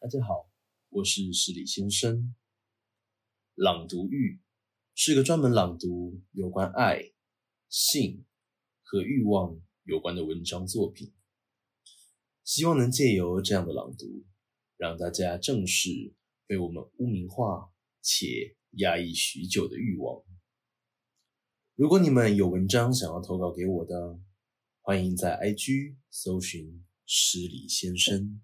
大家好，我是十里先生。朗读欲是个专门朗读有关爱、性和欲望有关的文章作品，希望能借由这样的朗读，让大家正视被我们污名化且压抑许久的欲望。如果你们有文章想要投稿给我的，欢迎在 IG 搜寻诗里先生。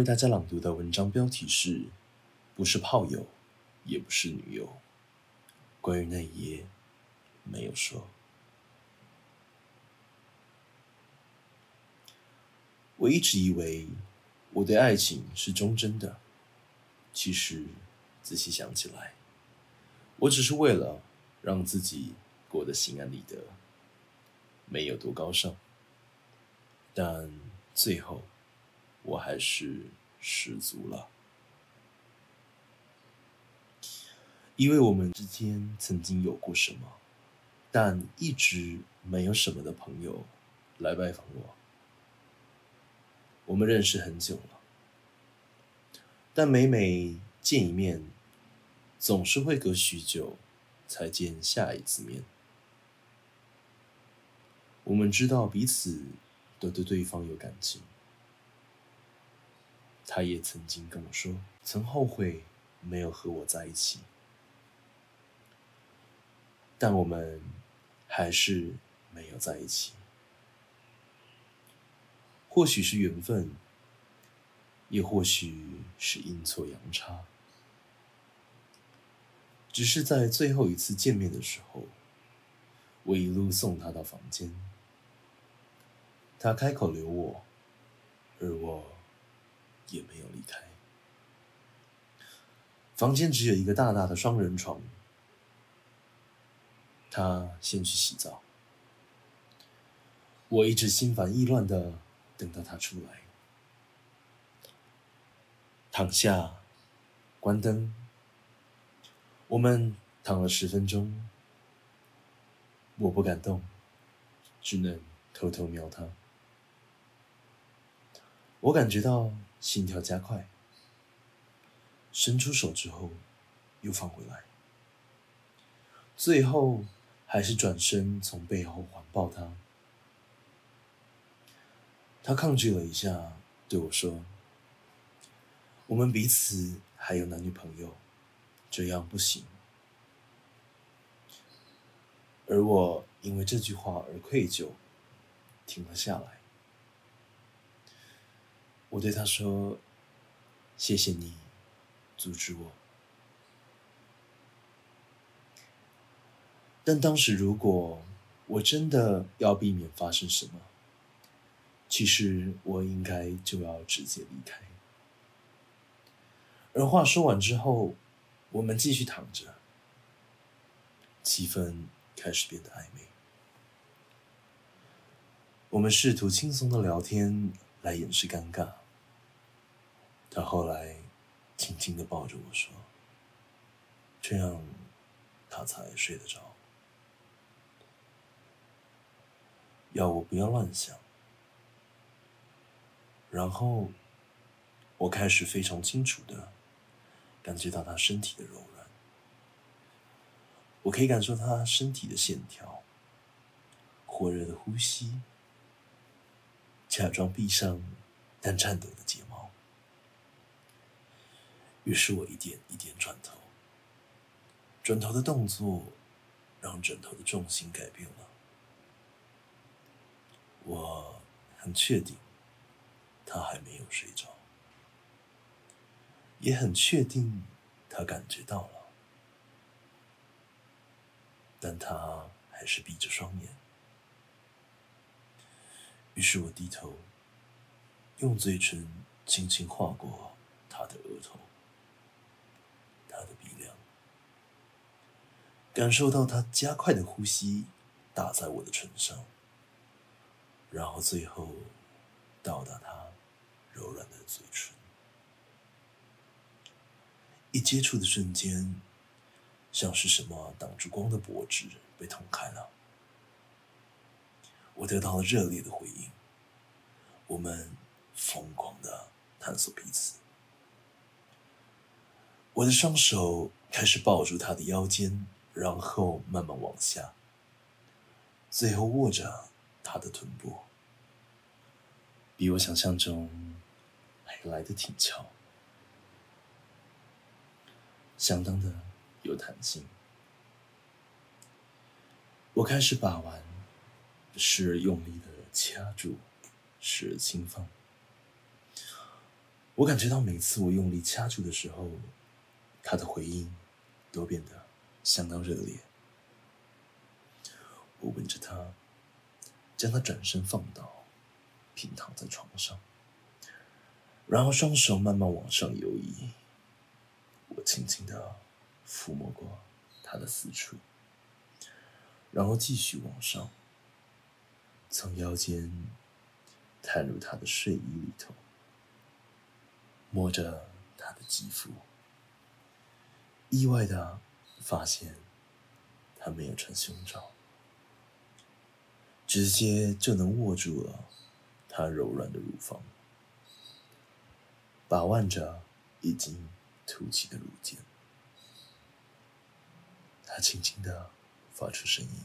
为大家朗读的文章标题是：不是炮友，也不是女友。关于那一夜，没有说。我一直以为我对爱情是忠贞的，其实仔细想起来，我只是为了让自己过得心安理得，没有多高尚。但最后。我还是失足了，因为我们之间曾经有过什么，但一直没有什么的朋友来拜访我。我们认识很久了，但每每见一面，总是会隔许久才见下一次面。我们知道彼此都对对方有感情。他也曾经跟我说，曾后悔没有和我在一起，但我们还是没有在一起。或许是缘分，也或许是阴错阳差。只是在最后一次见面的时候，我一路送他到房间，他开口留我，而我。也没有离开。房间只有一个大大的双人床。他先去洗澡，我一直心烦意乱的等到他出来，躺下，关灯，我们躺了十分钟。我不敢动，只能偷偷瞄他。我感觉到。心跳加快，伸出手之后，又放回来，最后还是转身从背后环抱他。他抗拒了一下，对我说：“我们彼此还有男女朋友，这样不行。”而我因为这句话而愧疚，停了下来。我对他说：“谢谢你阻止我。”但当时如果我真的要避免发生什么，其实我应该就要直接离开。而话说完之后，我们继续躺着，气氛开始变得暧昧。我们试图轻松的聊天来掩饰尴尬。他后来轻轻的抱着我说：“这样，他才睡得着。要我不要乱想。”然后，我开始非常清楚的感觉到他身体的柔软，我可以感受他身体的线条，火热的呼吸，假装闭上但颤抖的睫毛。于是我一点一点转头，转头的动作让枕头的重心改变了。我很确定他还没有睡着，也很确定他感觉到了，但他还是闭着双眼。于是我低头，用嘴唇轻轻划过他的额头。他的鼻梁，感受到他加快的呼吸打在我的唇上，然后最后到达他柔软的嘴唇。一接触的瞬间，像是什么挡住光的脖子被捅开了。我得到了热烈的回应。我们疯狂的探索彼此。我的双手开始抱住他的腰间，然后慢慢往下，最后握着他的臀部，比我想象中还来得挺翘。相当的有弹性。我开始把玩，时而用力的掐住，时而轻放。我感觉到每次我用力掐住的时候，他的回应都变得相当热烈。我吻着他，将他转身放倒，平躺在床上，然后双手慢慢往上游移。我轻轻的抚摸过他的私处，然后继续往上，从腰间探入他的睡衣里头，摸着他的肌肤，意外的发现他没有穿胸罩，直接就能握住了他柔软的乳房，把玩着已经。凸起的乳尖，他轻轻的发出声音，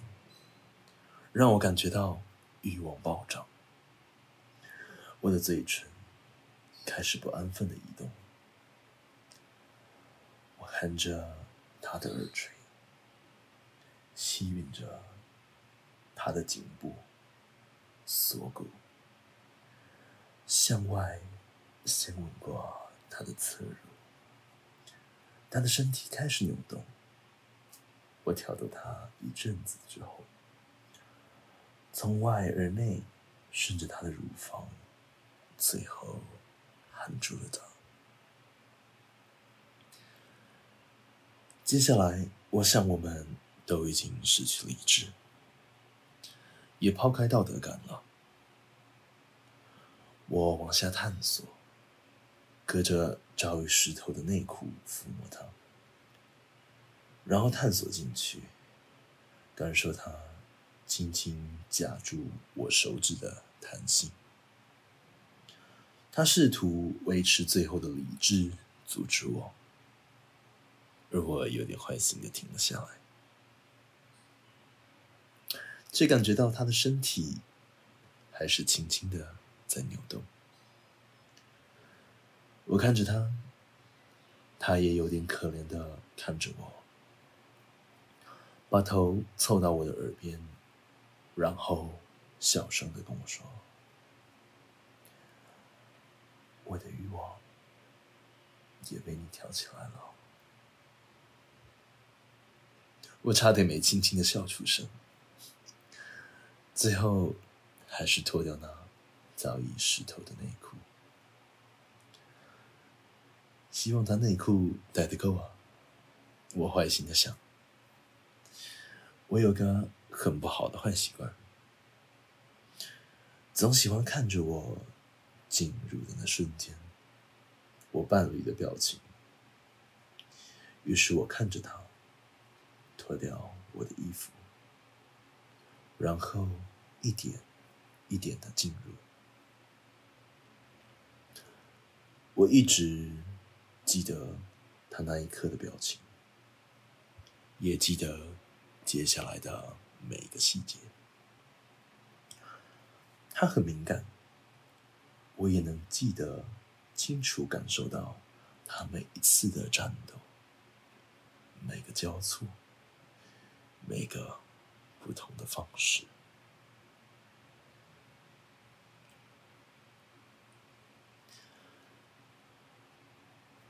让我感觉到欲望暴涨。我的嘴唇开始不安分的移动，含着他的耳垂，吸吮着他的颈部、锁骨，向外先吻过他的侧乳。他的身体开始扭动，我挑逗他一阵子之后，从外而内，顺着他的乳房，最后含住了他。接下来，我想我们都已经失去理智，也抛开道德感了。我往下探索。隔着着于石头的内裤抚摸它，然后探索进去，感受它轻轻夹住我手指的弹性。他试图维持最后的理智，阻止我，而我有点坏心的停了下来，却感觉到他的身体还是轻轻的在扭动。我看着他，他也有点可怜的看着我，把头凑到我的耳边，然后小声的跟我说：“我的欲望也被你挑起来了。”我差点没轻轻的笑出声，最后还是脱掉那早已湿透的内裤。希望他内裤带的够啊！我坏心的想。我有个很不好的坏习惯，总喜欢看着我进入的那瞬间，我伴侣的表情。于是我看着他脱掉我的衣服，然后一点一点的进入。我一直。记得他那一刻的表情，也记得接下来的每一个细节。他很敏感，我也能记得清楚感受到他每一次的战斗，每个交错，每个不同的方式。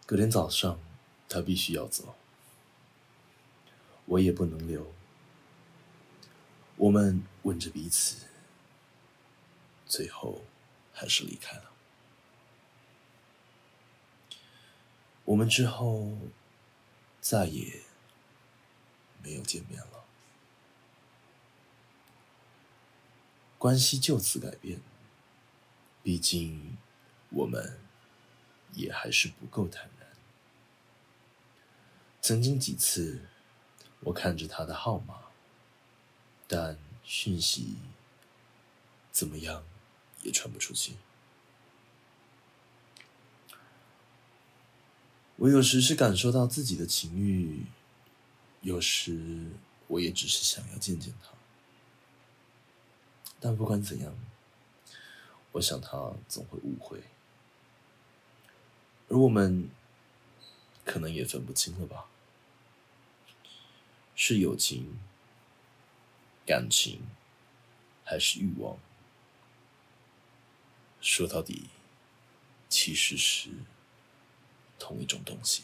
隔天早上，他必须要走，我也不能留。我们吻着彼此，最后还是离开了。我们之后再也没有见面了，关系就此改变。毕竟我们也还是不够坦然。曾经几次，我看着他的号码，但讯息怎么样也传不出去。我有时是感受到自己的情欲，有时我也只是想要见见他。但不管怎样，我想他总会误会，而我们可能也分不清了吧？是友情、感情，还是欲望？说到底，其实是。同一种东西，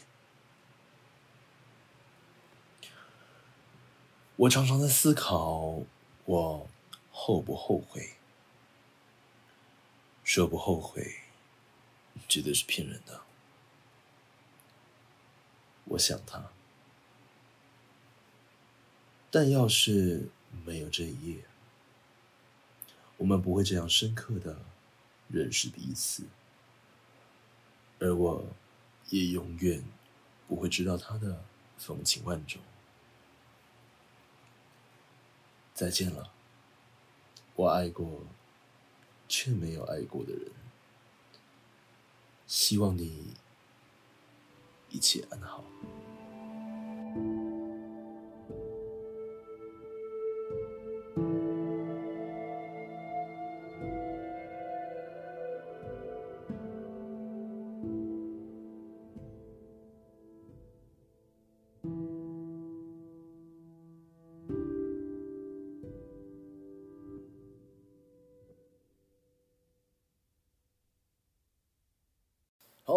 我常常在思考，我后不后悔？说不后悔，绝对是骗人的。我想他，但要是没有这一夜，我们不会这样深刻的认识彼此，而我。也永远不会知道他的风情万种。再见了，我爱过却没有爱过的人。希望你一切安好。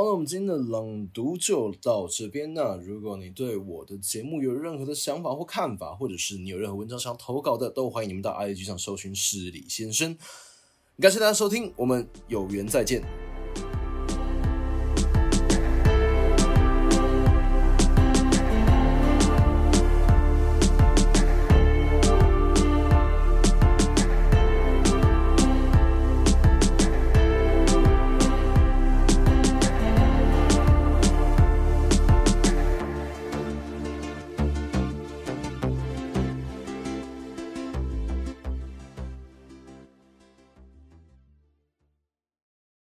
那我们今天的朗读就到这边。那如果你对我的节目有任何的想法或看法，或者是你有任何文章想投稿的，都欢迎你们到 IG 上搜寻“失礼先生”。感谢大家收听，我们有缘再见。